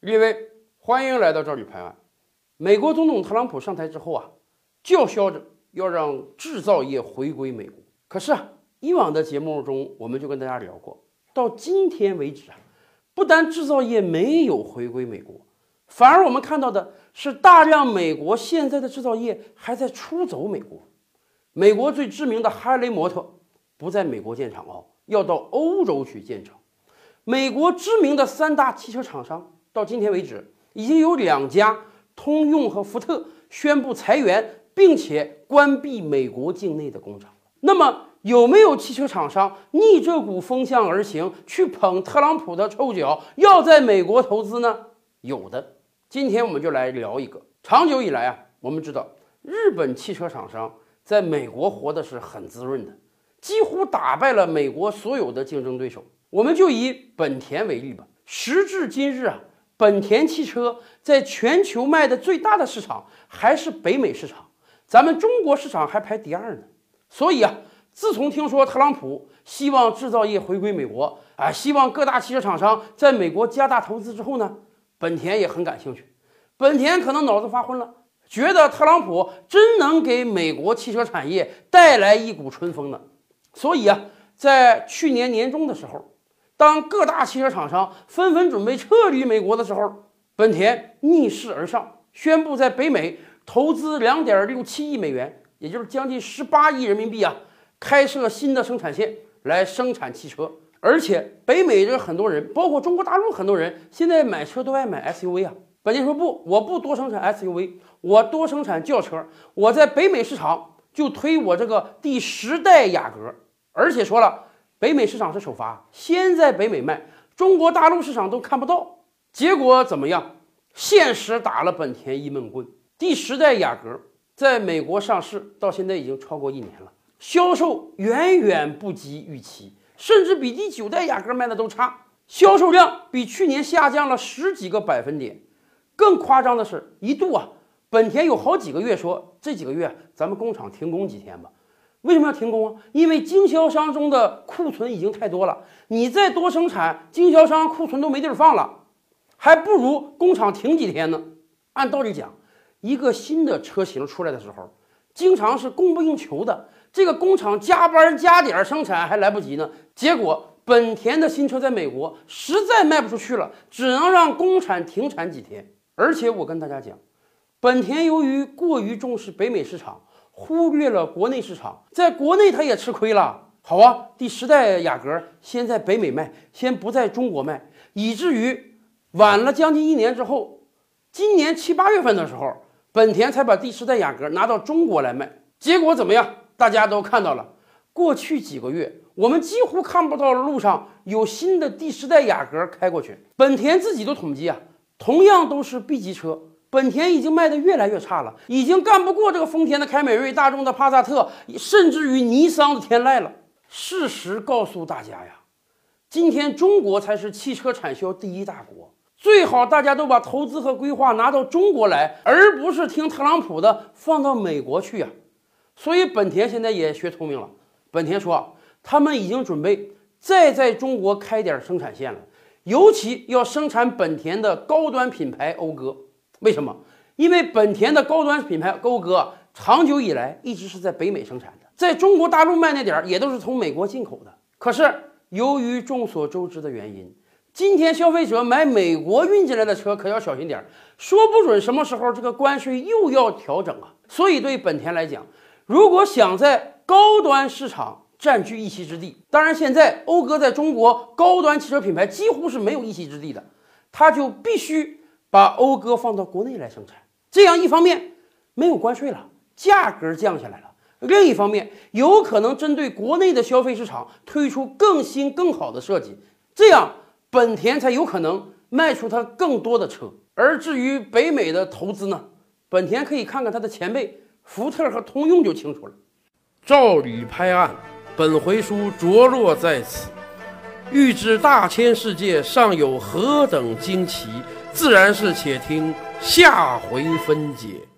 列位，欢迎来到这里拍案。美国总统特朗普上台之后啊，叫嚣着要让制造业回归美国。可是啊，以往的节目中我们就跟大家聊过，到今天为止啊，不但制造业没有回归美国，反而我们看到的是大量美国现在的制造业还在出走美国。美国最知名的哈雷摩托不在美国建厂啊，要到欧洲去建厂。美国知名的三大汽车厂商。到今天为止，已经有两家通用和福特宣布裁员，并且关闭美国境内的工厂。那么，有没有汽车厂商逆这股风向而行，去捧特朗普的臭脚，要在美国投资呢？有的。今天我们就来聊一个。长久以来啊，我们知道日本汽车厂商在美国活的是很滋润的，几乎打败了美国所有的竞争对手。我们就以本田为例吧，时至今日啊。本田汽车在全球卖的最大的市场还是北美市场，咱们中国市场还排第二呢。所以啊，自从听说特朗普希望制造业回归美国，啊，希望各大汽车厂商在美国加大投资之后呢，本田也很感兴趣。本田可能脑子发昏了，觉得特朗普真能给美国汽车产业带来一股春风呢。所以啊，在去年年中的时候。当各大汽车厂商纷纷准备撤离美国的时候，本田逆势而上，宣布在北美投资两点六七亿美元，也就是将近十八亿人民币啊，开设新的生产线来生产汽车。而且北美这很多人，包括中国大陆很多人，现在买车都爱买 SUV 啊。本田说不，我不多生产 SUV，我多生产轿车。我在北美市场就推我这个第十代雅阁，而且说了。北美市场是首发，先在北美卖，中国大陆市场都看不到。结果怎么样？现实打了本田一闷棍。第十代雅阁在美国上市到现在已经超过一年了，销售远远不及预期，甚至比第九代雅阁卖的都差，销售量比去年下降了十几个百分点。更夸张的是，一度啊，本田有好几个月说这几个月咱们工厂停工几天吧。为什么要停工啊？因为经销商中的库存已经太多了，你再多生产，经销商库存都没地儿放了，还不如工厂停几天呢。按道理讲，一个新的车型出来的时候，经常是供不应求的，这个工厂加班加点生产还来不及呢。结果本田的新车在美国实在卖不出去了，只能让工厂停产几天。而且我跟大家讲，本田由于过于重视北美市场。忽略了国内市场，在国内它也吃亏了。好啊，第十代雅阁先在北美卖，先不在中国卖，以至于晚了将近一年之后，今年七八月份的时候，本田才把第十代雅阁拿到中国来卖。结果怎么样？大家都看到了。过去几个月，我们几乎看不到路上有新的第十代雅阁开过去。本田自己都统计啊，同样都是 B 级车。本田已经卖得越来越差了，已经干不过这个丰田的凯美瑞、大众的帕萨特，甚至于尼桑的天籁了。事实告诉大家呀，今天中国才是汽车产销第一大国，最好大家都把投资和规划拿到中国来，而不是听特朗普的放到美国去呀。所以本田现在也学聪明了，本田说他们已经准备再在中国开点生产线了，尤其要生产本田的高端品牌讴歌。为什么？因为本田的高端品牌讴歌长久以来一直是在北美生产的，在中国大陆卖那点儿也都是从美国进口的。可是由于众所周知的原因，今天消费者买美国运进来的车可要小心点儿，说不准什么时候这个关税又要调整啊。所以对本田来讲，如果想在高端市场占据一席之地，当然现在讴歌在中国高端汽车品牌几乎是没有一席之地的，它就必须。把讴歌放到国内来生产，这样一方面没有关税了，价格降下来了；另一方面，有可能针对国内的消费市场推出更新更好的设计，这样本田才有可能卖出它更多的车。而至于北美的投资呢，本田可以看看它的前辈福特和通用就清楚了。照理拍案，本回书着落在此，欲知大千世界尚有何等惊奇。自然是，且听下回分解。